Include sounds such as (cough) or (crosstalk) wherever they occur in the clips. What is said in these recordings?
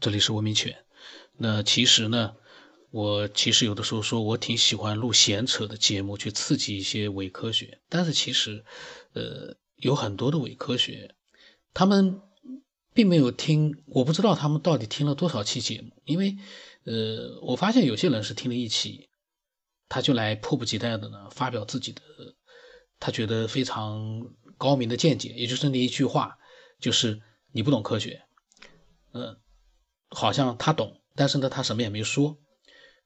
这里是文明犬。那其实呢，我其实有的时候说我挺喜欢录闲扯的节目，去刺激一些伪科学。但是其实，呃，有很多的伪科学，他们并没有听，我不知道他们到底听了多少期节目。因为，呃，我发现有些人是听了一期，他就来迫不及待的呢发表自己的，他觉得非常高明的见解，也就是那一句话，就是你不懂科学。嗯，好像他懂，但是呢，他什么也没说。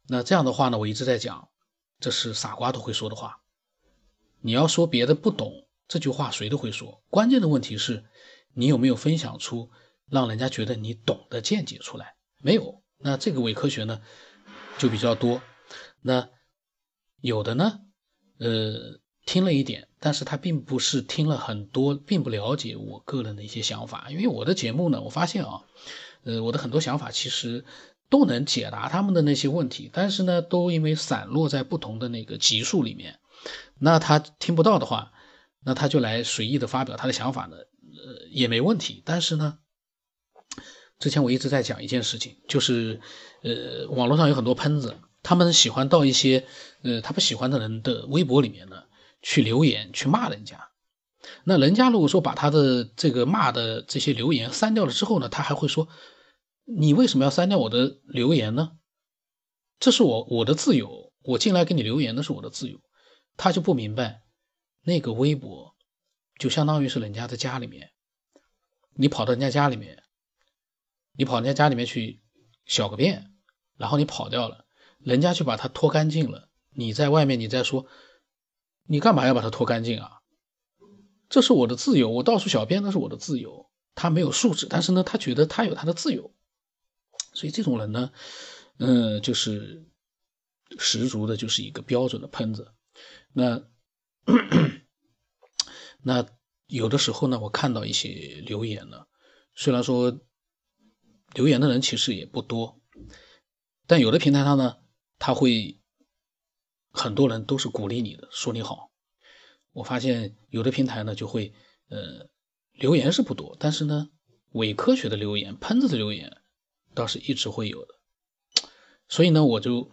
那这样的话呢，我一直在讲，这是傻瓜都会说的话。你要说别的不懂，这句话谁都会说。关键的问题是，你有没有分享出让人家觉得你懂的见解出来？没有。那这个伪科学呢，就比较多。那有的呢，呃，听了一点，但是他并不是听了很多，并不了解我个人的一些想法。因为我的节目呢，我发现啊。呃，我的很多想法其实都能解答他们的那些问题，但是呢，都因为散落在不同的那个级数里面，那他听不到的话，那他就来随意的发表他的想法呢，呃，也没问题。但是呢，之前我一直在讲一件事情，就是呃，网络上有很多喷子，他们喜欢到一些呃他不喜欢的人的微博里面呢去留言去骂人家。那人家如果说把他的这个骂的这些留言删掉了之后呢，他还会说。你为什么要删掉我的留言呢？这是我我的自由，我进来给你留言那是我的自由。他就不明白，那个微博就相当于是人家的家里面，你跑到人家家里面，你跑人家家里面去小个便，然后你跑掉了，人家去把它拖干净了，你在外面你再说，你干嘛要把它拖干净啊？这是我的自由，我到处小便那是我的自由。他没有素质，但是呢，他觉得他有他的自由。所以这种人呢，嗯，就是十足的，就是一个标准的喷子。那那有的时候呢，我看到一些留言呢，虽然说留言的人其实也不多，但有的平台上呢，他会很多人都是鼓励你的，说你好。我发现有的平台呢，就会呃留言是不多，但是呢，伪科学的留言、喷子的留言。倒是一直会有的，所以呢，我就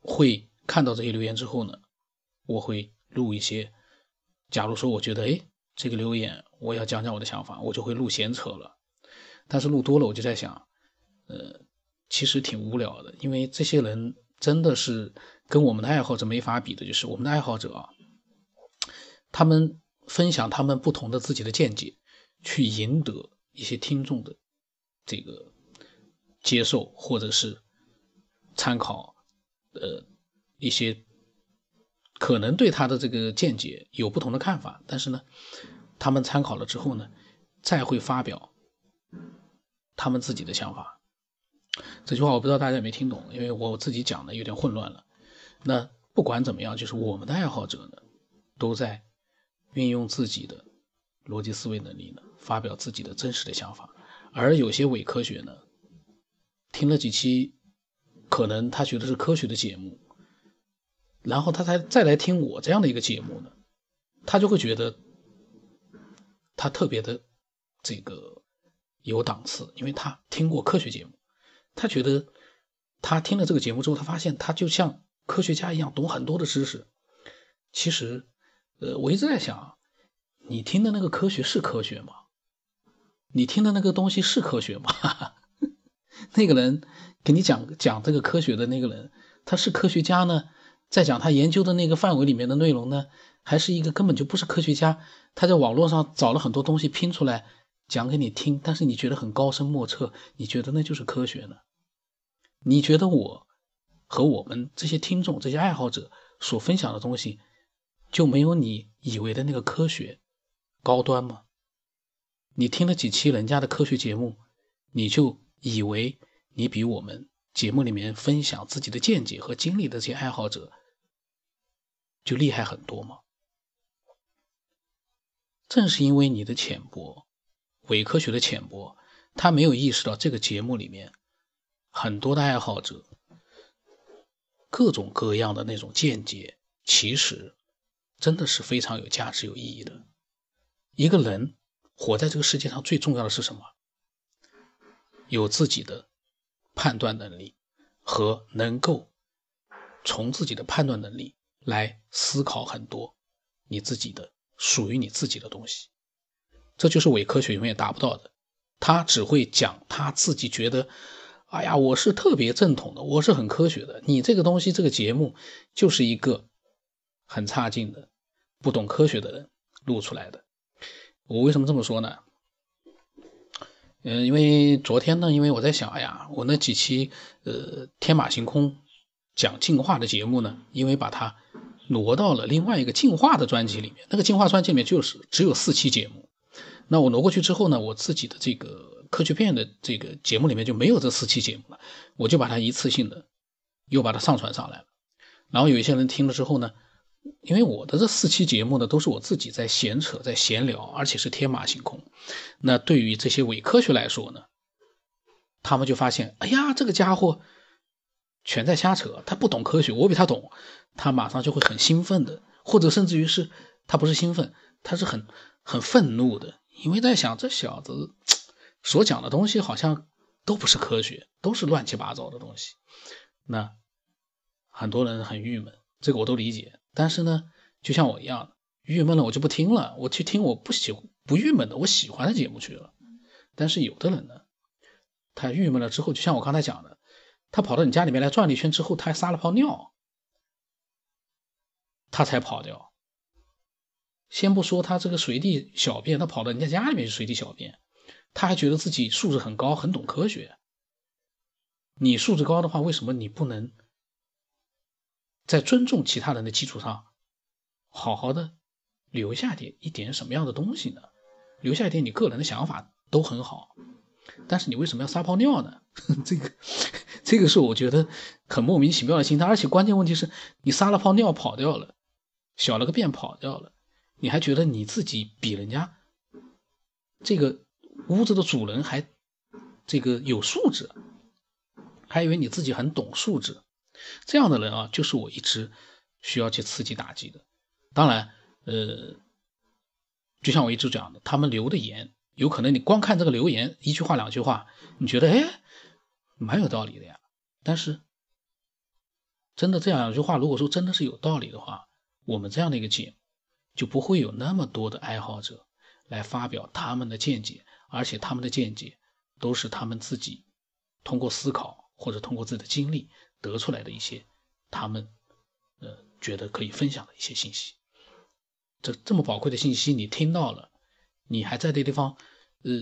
会看到这些留言之后呢，我会录一些。假如说我觉得，哎，这个留言我要讲讲我的想法，我就会录闲扯了。但是录多了，我就在想，呃，其实挺无聊的，因为这些人真的是跟我们的爱好者没法比的，就是我们的爱好者啊，他们分享他们不同的自己的见解，去赢得一些听众的这个。接受或者是参考，呃，一些可能对他的这个见解有不同的看法，但是呢，他们参考了之后呢，再会发表他们自己的想法。这句话我不知道大家有没有听懂，因为我自己讲的有点混乱了。那不管怎么样，就是我们的爱好者呢，都在运用自己的逻辑思维能力呢，发表自己的真实的想法，而有些伪科学呢。听了几期，可能他觉得是科学的节目，然后他才再来听我这样的一个节目呢，他就会觉得他特别的这个有档次，因为他听过科学节目，他觉得他听了这个节目之后，他发现他就像科学家一样懂很多的知识。其实，呃，我一直在想，你听的那个科学是科学吗？你听的那个东西是科学吗？(laughs) 那个人给你讲讲这个科学的那个人，他是科学家呢，在讲他研究的那个范围里面的内容呢，还是一个根本就不是科学家？他在网络上找了很多东西拼出来讲给你听，但是你觉得很高深莫测，你觉得那就是科学呢？你觉得我和我们这些听众、这些爱好者所分享的东西就没有你以为的那个科学高端吗？你听了几期人家的科学节目，你就？以为你比我们节目里面分享自己的见解和经历的这些爱好者就厉害很多吗？正是因为你的浅薄，伪科学的浅薄，他没有意识到这个节目里面很多的爱好者各种各样的那种见解，其实真的是非常有价值、有意义的。一个人活在这个世界上最重要的是什么？有自己的判断能力和能够从自己的判断能力来思考很多你自己的属于你自己的东西。这就是伪科学永远达不到的。他只会讲他自己觉得，哎呀，我是特别正统的，我是很科学的。你这个东西，这个节目就是一个很差劲的、不懂科学的人录出来的。我为什么这么说呢？嗯，因为昨天呢，因为我在想，哎呀，我那几期呃天马行空讲进化的节目呢，因为把它挪到了另外一个进化的专辑里面，那个进化专辑里面就是只有四期节目。那我挪过去之后呢，我自己的这个科学片的这个节目里面就没有这四期节目了，我就把它一次性的又把它上传上来了。然后有一些人听了之后呢，因为我的这四期节目呢都是我自己在闲扯、在闲聊，而且是天马行空。那对于这些伪科学来说呢，他们就发现，哎呀，这个家伙全在瞎扯，他不懂科学，我比他懂，他马上就会很兴奋的，或者甚至于是他不是兴奋，他是很。很愤怒的，因为在想这小子所讲的东西好像都不是科学，都是乱七八糟的东西。那很多人很郁闷，这个我都理解。但是呢，就像我一样，郁闷了我就不听了，我去听我不喜不郁闷的、我喜欢的节目去了。但是有的人呢，他郁闷了之后，就像我刚才讲的，他跑到你家里面来转了一圈之后，他还撒了泡尿，他才跑掉。先不说他这个随地小便，他跑到人家家里面去随地小便，他还觉得自己素质很高，很懂科学。你素质高的话，为什么你不能在尊重其他人的基础上，好好的留下点一点什么样的东西呢？留下一点你个人的想法都很好，但是你为什么要撒泡尿呢？(laughs) 这个，这个是我觉得很莫名其妙的心态，而且关键问题是你撒了泡尿跑掉了，小了个便跑掉了。你还觉得你自己比人家这个屋子的主人还这个有素质，还以为你自己很懂素质，这样的人啊，就是我一直需要去刺激打击的。当然，呃，就像我一直讲的，他们留的言，有可能你光看这个留言一句话两句话，你觉得哎，蛮有道理的呀。但是，真的这样两句话，如果说真的是有道理的话，我们这样的一个节目。就不会有那么多的爱好者来发表他们的见解，而且他们的见解都是他们自己通过思考或者通过自己的经历得出来的一些他们呃觉得可以分享的一些信息。这这么宝贵的信息你听到了，你还在这地方呃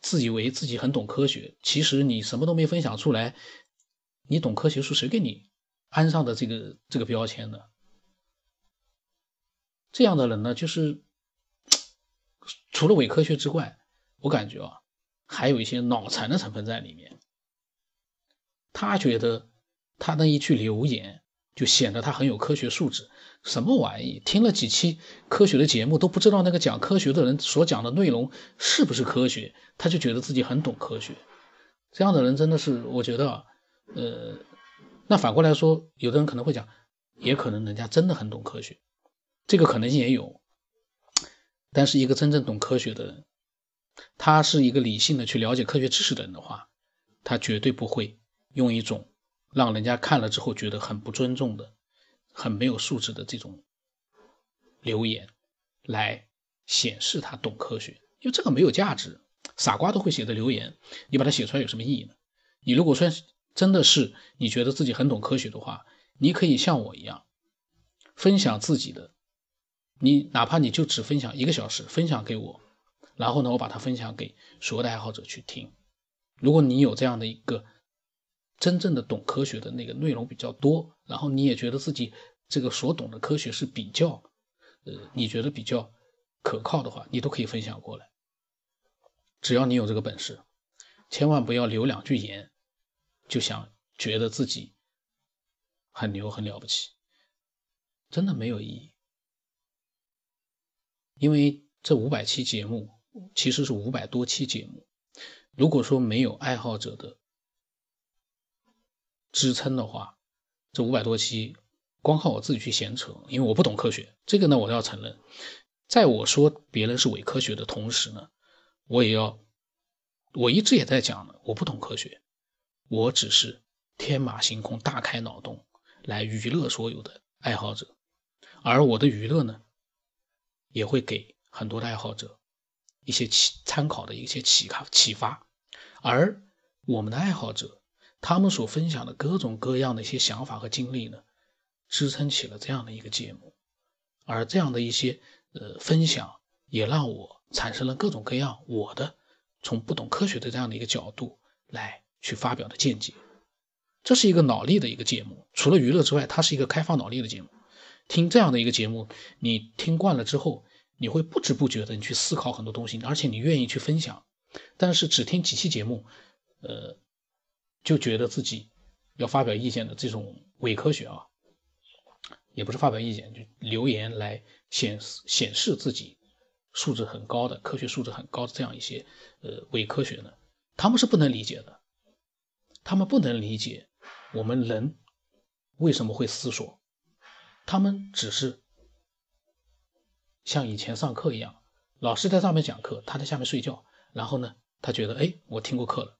自以为自己很懂科学，其实你什么都没分享出来，你懂科学是谁给你安上的这个这个标签呢？这样的人呢，就是 (tsk) 除了伪科学之外，我感觉啊，还有一些脑残的成分在里面。他觉得他那一句留言就显得他很有科学素质，什么玩意？听了几期科学的节目都不知道那个讲科学的人所讲的内容是不是科学，他就觉得自己很懂科学。这样的人真的是，我觉得，呃，那反过来说，有的人可能会讲，也可能人家真的很懂科学。这个可能性也有，但是一个真正懂科学的人，他是一个理性的去了解科学知识的人的话，他绝对不会用一种让人家看了之后觉得很不尊重的、很没有素质的这种留言来显示他懂科学，因为这个没有价值。傻瓜都会写的留言，你把它写出来有什么意义呢？你如果说真的是你觉得自己很懂科学的话，你可以像我一样分享自己的。你哪怕你就只分享一个小时，分享给我，然后呢，我把它分享给所有的爱好者去听。如果你有这样的一个真正的懂科学的那个内容比较多，然后你也觉得自己这个所懂的科学是比较，呃，你觉得比较可靠的话，你都可以分享过来。只要你有这个本事，千万不要留两句言，就想觉得自己很牛很了不起，真的没有意义。因为这五百期节目其实是五百多期节目，如果说没有爱好者的支撑的话，这五百多期光靠我自己去闲扯，因为我不懂科学，这个呢我要承认，在我说别人是伪科学的同时呢，我也要，我一直也在讲呢，我不懂科学，我只是天马行空、大开脑洞来娱乐所有的爱好者，而我的娱乐呢，也会给很多的爱好者一些启参考的一些启发启发，而我们的爱好者他们所分享的各种各样的一些想法和经历呢，支撑起了这样的一个节目，而这样的一些呃分享也让我产生了各种各样我的。从不懂科学的这样的一个角度来去发表的见解，这是一个脑力的一个节目。除了娱乐之外，它是一个开放脑力的节目。听这样的一个节目，你听惯了之后，你会不知不觉的你去思考很多东西，而且你愿意去分享。但是只听几期节目，呃，就觉得自己要发表意见的这种伪科学啊，也不是发表意见，就留言来显示显示自己。素质很高的科学素质很高的这样一些呃伪科学呢，他们是不能理解的，他们不能理解我们人为什么会思索，他们只是像以前上课一样，老师在上面讲课，他在下面睡觉，然后呢，他觉得哎我听过课了，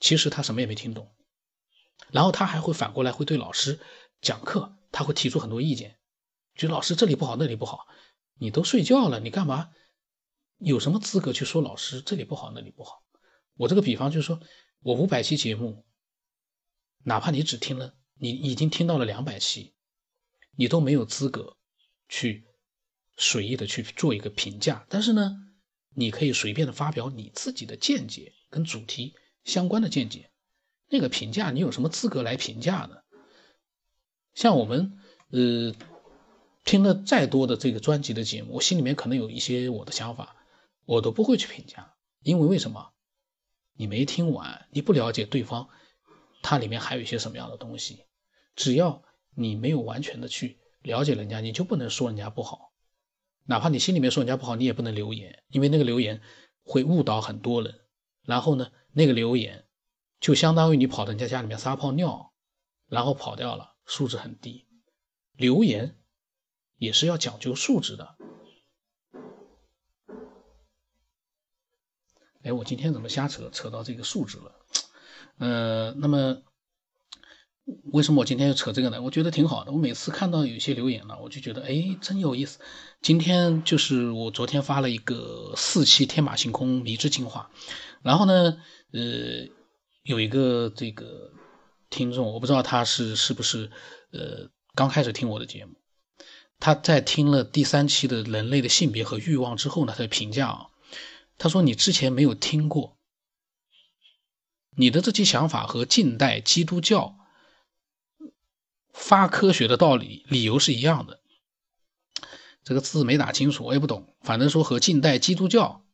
其实他什么也没听懂，然后他还会反过来会对老师讲课，他会提出很多意见，觉得老师这里不好那里不好。你都睡觉了，你干嘛？有什么资格去说老师这里不好那里不好？我这个比方就是说，我五百期节目，哪怕你只听了，你已经听到了两百期，你都没有资格去随意的去做一个评价。但是呢，你可以随便的发表你自己的见解，跟主题相关的见解。那个评价，你有什么资格来评价呢？像我们，呃。听了再多的这个专辑的节目，我心里面可能有一些我的想法，我都不会去评价，因为为什么？你没听完，你不了解对方，它里面还有一些什么样的东西。只要你没有完全的去了解人家，你就不能说人家不好。哪怕你心里面说人家不好，你也不能留言，因为那个留言会误导很多人。然后呢，那个留言就相当于你跑到人家家里面撒泡尿，然后跑掉了，素质很低。留言。也是要讲究素质的。哎，我今天怎么瞎扯扯到这个素质了？呃，那么为什么我今天要扯这个呢？我觉得挺好的。我每次看到有些留言呢，我就觉得哎，真有意思。今天就是我昨天发了一个四期天马行空迷之进化，然后呢，呃，有一个这个听众，我不知道他是是不是呃刚开始听我的节目。他在听了第三期的人类的性别和欲望之后呢，他的评价啊，他说你之前没有听过，你的这些想法和近代基督教发科学的道理理由是一样的。这个字没打清楚，我也不懂，反正说和近代基督教，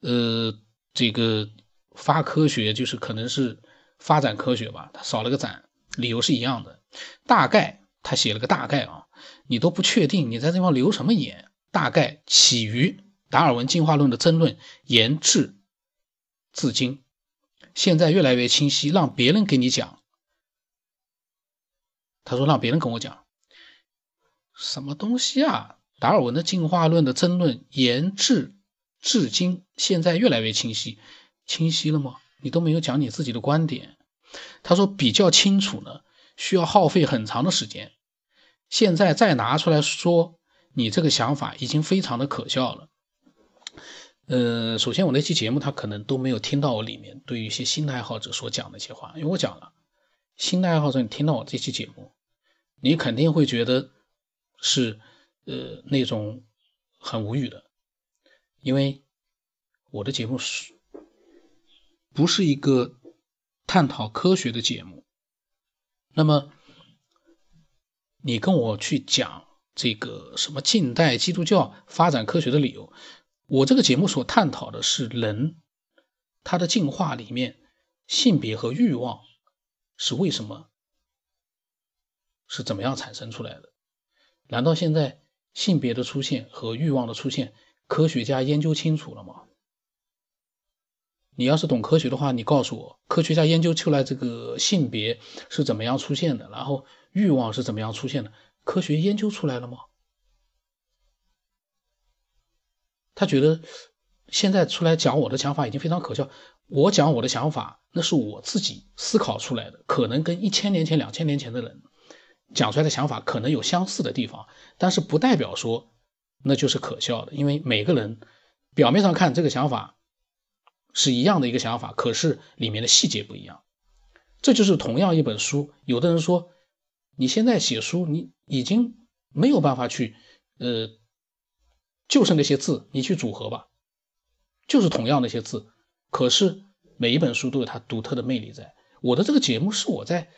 呃，这个发科学就是可能是发展科学吧，他少了个展，理由是一样的，大概。他写了个大概啊，你都不确定，你在这地方留什么言？大概起于达尔文进化论的争论，延至至今，现在越来越清晰。让别人给你讲，他说让别人跟我讲，什么东西啊？达尔文的进化论的争论延至至今，现在越来越清晰，清晰了吗？你都没有讲你自己的观点。他说比较清楚呢。需要耗费很长的时间，现在再拿出来说，你这个想法已经非常的可笑了。呃，首先我那期节目他可能都没有听到我里面对于一些新的爱好者所讲的一些话，因为我讲了，新的爱好者你听到我这期节目，你肯定会觉得是呃那种很无语的，因为我的节目是不是一个探讨科学的节目。那么，你跟我去讲这个什么近代基督教发展科学的理由？我这个节目所探讨的是人他的进化里面性别和欲望是为什么是怎么样产生出来的？难道现在性别的出现和欲望的出现，科学家研究清楚了吗？你要是懂科学的话，你告诉我，科学家研究出来这个性别是怎么样出现的，然后欲望是怎么样出现的？科学研究出来了吗？他觉得现在出来讲我的想法已经非常可笑。我讲我的想法，那是我自己思考出来的，可能跟一千年前、两千年前的人讲出来的想法可能有相似的地方，但是不代表说那就是可笑的，因为每个人表面上看这个想法是一样的一个想法，可是里面的细节不一样。这就是同样一本书，有的人说你现在写书，你已经没有办法去，呃，就是那些字，你去组合吧，就是同样那些字。可是每一本书都有它独特的魅力在。我的这个节目是我在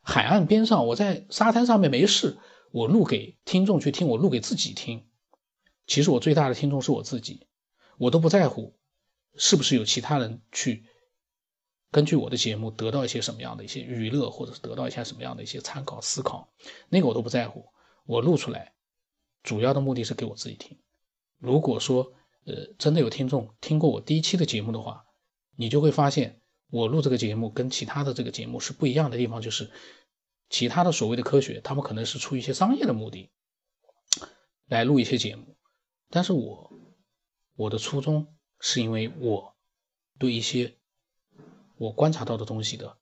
海岸边上，我在沙滩上面没事，我录给听众去听，我录给自己听。其实我最大的听众是我自己，我都不在乎是不是有其他人去根据我的节目得到一些什么样的一些娱乐，或者是得到一些什么样的一些参考思考，那个我都不在乎。我录出来主要的目的是给我自己听。如果说呃真的有听众听过我第一期的节目的话，你就会发现，我录这个节目跟其他的这个节目是不一样的地方，就是其他的所谓的科学，他们可能是出于一些商业的目的来录一些节目，但是我我的初衷是因为我对一些我观察到的东西的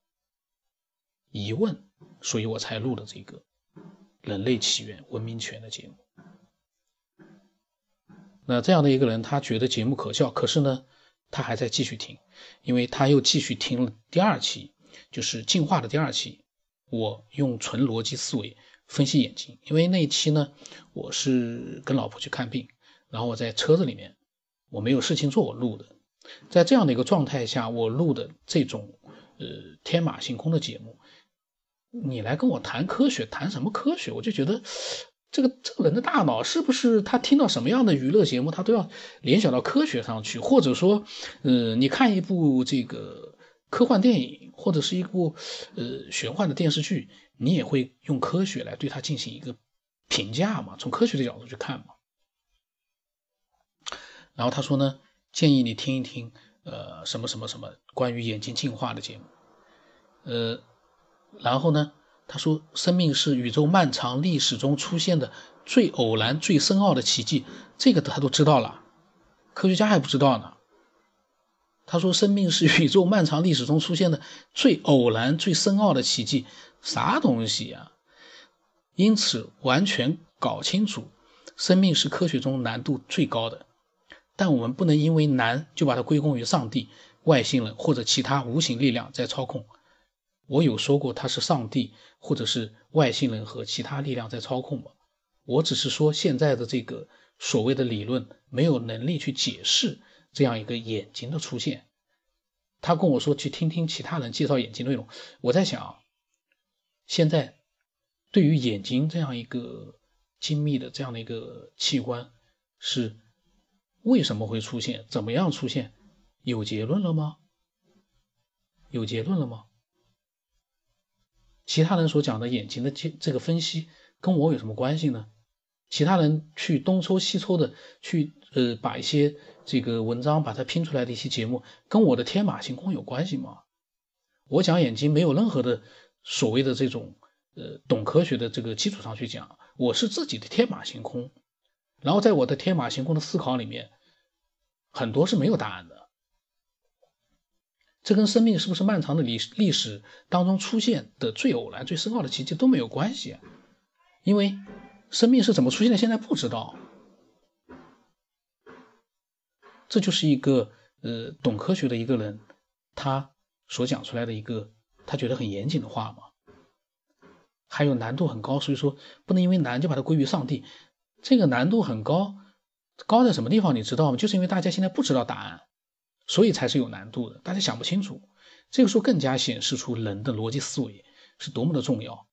疑问，所以我才录的这个人类起源、文明起源的节目。那这样的一个人，他觉得节目可笑，可是呢？他还在继续听，因为他又继续听了第二期，就是进化的第二期。我用纯逻辑思维分析眼睛，因为那一期呢，我是跟老婆去看病，然后我在车子里面，我没有事情做，我录的。在这样的一个状态下，我录的这种呃天马行空的节目，你来跟我谈科学，谈什么科学？我就觉得。这个这个人的大脑是不是他听到什么样的娱乐节目，他都要联想到科学上去，或者说，呃，你看一部这个科幻电影或者是一部呃玄幻的电视剧，你也会用科学来对它进行一个评价嘛？从科学的角度去看嘛？然后他说呢，建议你听一听，呃，什么什么什么关于眼睛进化的节目，呃，然后呢？他说：“生命是宇宙漫长历史中出现的最偶然、最深奥的奇迹。”这个他都知道了，科学家还不知道呢。他说：“生命是宇宙漫长历史中出现的最偶然、最深奥的奇迹。”啥东西呀？因此，完全搞清楚，生命是科学中难度最高的。但我们不能因为难就把它归功于上帝、外星人或者其他无形力量在操控。我有说过他是上帝，或者是外星人和其他力量在操控吗？我只是说现在的这个所谓的理论没有能力去解释这样一个眼睛的出现。他跟我说去听听其他人介绍眼睛内容。我在想，现在对于眼睛这样一个精密的这样的一个器官，是为什么会出现？怎么样出现？有结论了吗？有结论了吗？其他人所讲的眼睛的这这个分析跟我有什么关系呢？其他人去东抽西抽的去呃把一些这个文章把它拼出来的一些节目，跟我的天马行空有关系吗？我讲眼睛没有任何的所谓的这种呃懂科学的这个基础上去讲，我是自己的天马行空，然后在我的天马行空的思考里面，很多是没有答案的。这跟生命是不是漫长的历历史当中出现的最偶然、最深奥的奇迹都没有关系，因为生命是怎么出现的，现在不知道。这就是一个呃懂科学的一个人他所讲出来的一个他觉得很严谨的话嘛。还有难度很高，所以说不能因为难就把它归于上帝。这个难度很高，高在什么地方你知道吗？就是因为大家现在不知道答案。所以才是有难度的，大家想不清楚。这个时候更加显示出人的逻辑思维是多么的重要。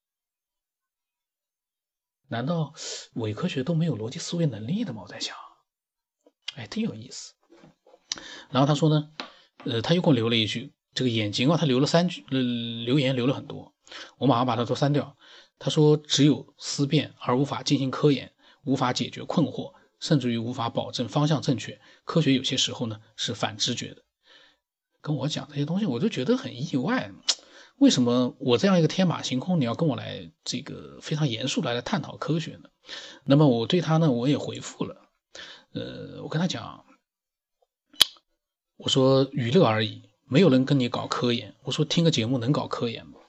难道伪科学都没有逻辑思维能力的吗？我在想，哎，挺有意思。然后他说呢，呃，他又给我留了一句，这个眼睛啊，他留了三句，呃，留言留了很多，我马上把它都删掉。他说，只有思辨而无法进行科研，无法解决困惑。甚至于无法保证方向正确，科学有些时候呢是反直觉的。跟我讲这些东西，我就觉得很意外。为什么我这样一个天马行空，你要跟我来这个非常严肃的来探讨科学呢？那么我对他呢，我也回复了。呃，我跟他讲，我说娱乐而已，没有人跟你搞科研。我说听个节目能搞科研吗？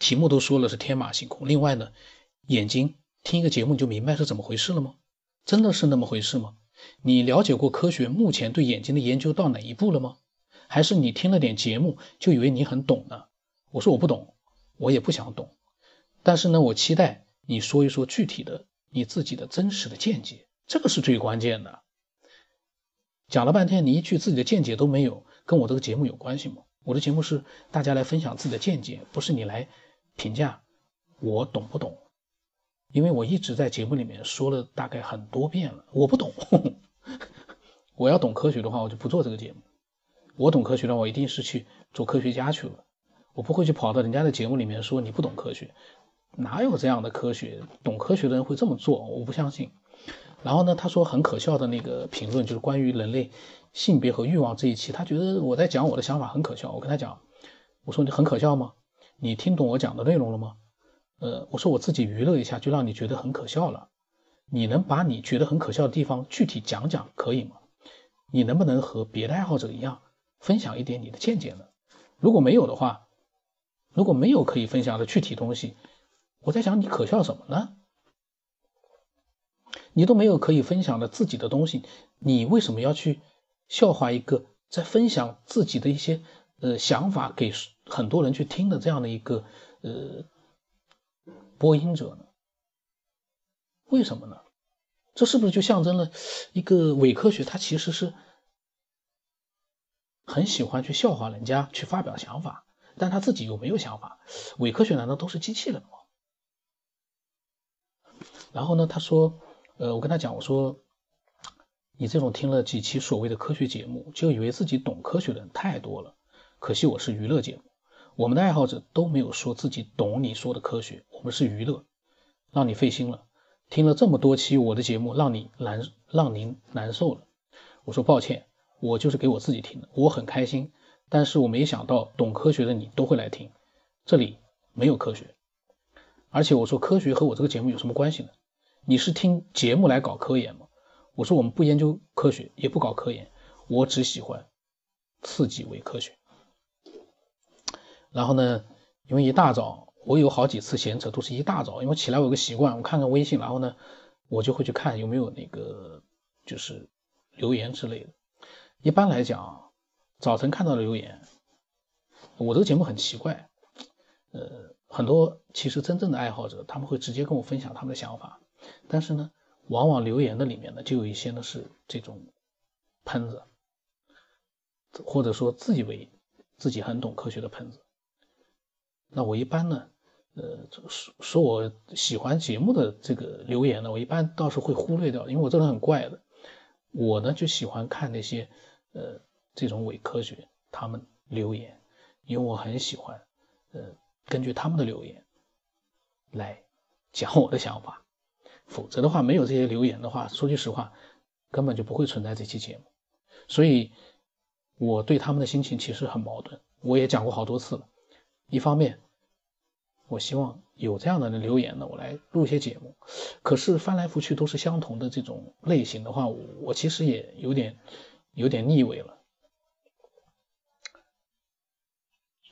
题目都说了是天马行空。另外呢，眼睛听一个节目就明白是怎么回事了吗？真的是那么回事吗？你了解过科学目前对眼睛的研究到哪一步了吗？还是你听了点节目就以为你很懂呢？我说我不懂，我也不想懂。但是呢，我期待你说一说具体的你自己的真实的见解，这个是最关键的。讲了半天，你一句自己的见解都没有，跟我这个节目有关系吗？我的节目是大家来分享自己的见解，不是你来评价我懂不懂。因为我一直在节目里面说了大概很多遍了，我不懂。(laughs) 我要懂科学的话，我就不做这个节目。我懂科学的话，我一定是去做科学家去了。我不会去跑到人家的节目里面说你不懂科学，哪有这样的科学？懂科学的人会这么做？我不相信。然后呢，他说很可笑的那个评论，就是关于人类性别和欲望这一期，他觉得我在讲我的想法很可笑。我跟他讲，我说你很可笑吗？你听懂我讲的内容了吗？呃，我说我自己娱乐一下就让你觉得很可笑了，你能把你觉得很可笑的地方具体讲讲可以吗？你能不能和别的爱好者一样分享一点你的见解呢？如果没有的话，如果没有可以分享的具体东西，我在想你可笑什么呢？你都没有可以分享的自己的东西，你为什么要去笑话一个在分享自己的一些呃想法给很多人去听的这样的一个呃播音者呢？为什么呢？这是不是就象征了一个伪科学？它其实是很喜欢去笑话人家去发表想法，但他自己又没有想法。伪科学难道都是机器人吗？然后呢，他说。呃，我跟他讲，我说，你这种听了几期所谓的科学节目，就以为自己懂科学的人太多了。可惜我是娱乐节目，我们的爱好者都没有说自己懂你说的科学，我们是娱乐，让你费心了。听了这么多期我的节目，让你难，让您难受了。我说抱歉，我就是给我自己听的，我很开心。但是我没想到懂科学的你都会来听，这里没有科学，而且我说科学和我这个节目有什么关系呢？你是听节目来搞科研吗？我说我们不研究科学，也不搞科研，我只喜欢刺激伪科学。然后呢，因为一大早我有好几次闲扯都是一大早，因为起来我有个习惯，我看看微信，然后呢，我就会去看有没有那个就是留言之类的。一般来讲，早晨看到的留言，我这个节目很奇怪，呃，很多其实真正的爱好者他们会直接跟我分享他们的想法。但是呢，往往留言的里面呢，就有一些呢是这种喷子，或者说自以为自己很懂科学的喷子。那我一般呢，呃，说说我喜欢节目的这个留言呢，我一般倒是会忽略掉，因为我这人很怪的。我呢就喜欢看那些呃这种伪科学他们留言，因为我很喜欢呃根据他们的留言来讲我的想法。否则的话，没有这些留言的话，说句实话，根本就不会存在这期节目。所以，我对他们的心情其实很矛盾。我也讲过好多次了。一方面，我希望有这样的人留言呢，我来录一些节目。可是翻来覆去都是相同的这种类型的话，我其实也有点有点腻味了。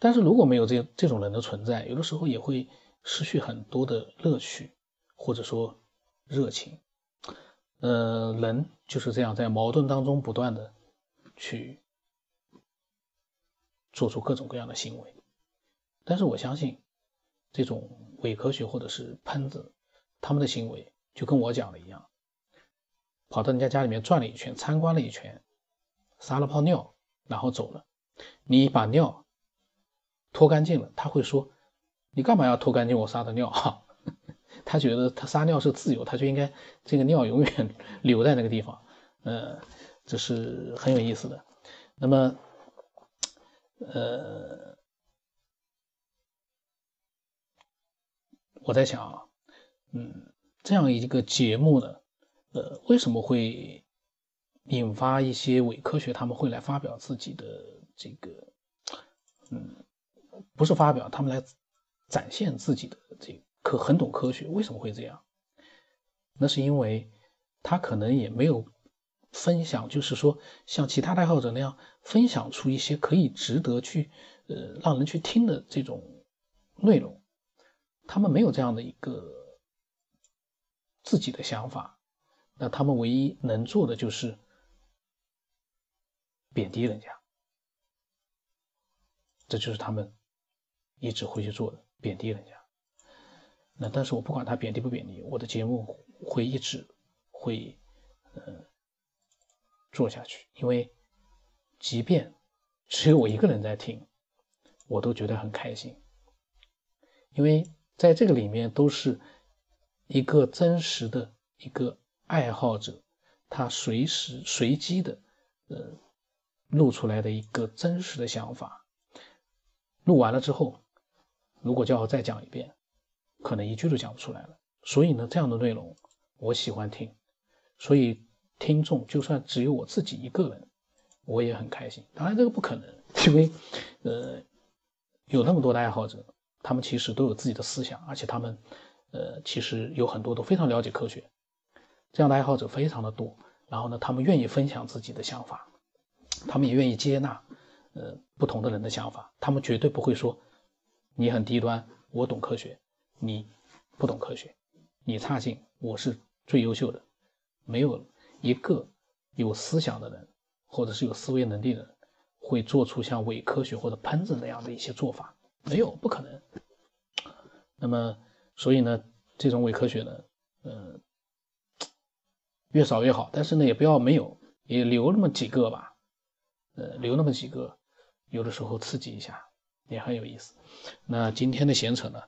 但是如果没有这这种人的存在，有的时候也会失去很多的乐趣，或者说。热情，呃，人就是这样，在矛盾当中不断的去做出各种各样的行为。但是我相信，这种伪科学或者是喷子，他们的行为就跟我讲的一样，跑到人家家里面转了一圈，参观了一圈，撒了泡尿，然后走了。你把尿拖干净了，他会说：“你干嘛要拖干净我撒的尿？”哈。(laughs) 他觉得他撒尿是自由，他就应该这个尿永远 (laughs) 留在那个地方，呃，这是很有意思的。那么，呃，我在想啊，嗯，这样一个节目呢，呃，为什么会引发一些伪科学？他们会来发表自己的这个，嗯，不是发表，他们来展现自己的这。个。可很懂科学，为什么会这样？那是因为他可能也没有分享，就是说像其他爱好者那样分享出一些可以值得去呃让人去听的这种内容，他们没有这样的一个自己的想法，那他们唯一能做的就是贬低人家，这就是他们一直会去做的贬低人家。那但是我不管他贬低不贬低，我的节目会一直会呃做下去，因为即便只有我一个人在听，我都觉得很开心，因为在这个里面都是一个真实的一个爱好者，他随时随机的呃录出来的一个真实的想法，录完了之后，如果叫我再讲一遍。可能一句都讲不出来了，所以呢，这样的内容我喜欢听，所以听众就算只有我自己一个人，我也很开心。当然这个不可能，因为呃有那么多的爱好者，他们其实都有自己的思想，而且他们呃其实有很多都非常了解科学，这样的爱好者非常的多。然后呢，他们愿意分享自己的想法，他们也愿意接纳呃不同的人的想法，他们绝对不会说你很低端，我懂科学。你不懂科学，你差劲，我是最优秀的。没有一个有思想的人，或者是有思维能力的人，会做出像伪科学或者喷子那样的一些做法，没有，不可能。那么，所以呢，这种伪科学呢，嗯，越少越好。但是呢，也不要没有，也留那么几个吧，呃，留那么几个，有的时候刺激一下也很有意思。那今天的闲扯呢？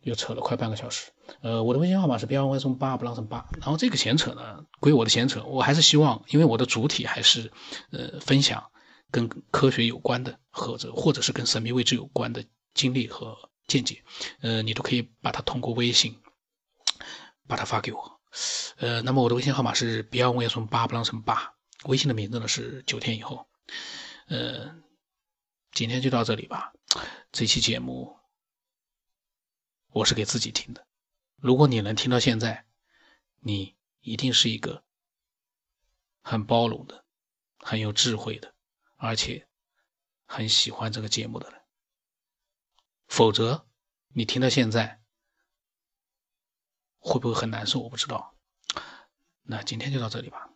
又扯了快半个小时，呃，我的微信号码是 b 幺 y 松八不浪成八，然后这个闲扯呢归我的闲扯，我还是希望，因为我的主体还是呃分享跟科学有关的，或者或者是跟神秘未知有关的经历和见解，呃，你都可以把它通过微信把它发给我，呃，那么我的微信号码是 b 幺 y 松八不浪成八，微信的名字呢是九天以后，呃，今天就到这里吧，这期节目。我是给自己听的，如果你能听到现在，你一定是一个很包容的、很有智慧的，而且很喜欢这个节目的人。否则，你听到现在会不会很难受？我不知道。那今天就到这里吧。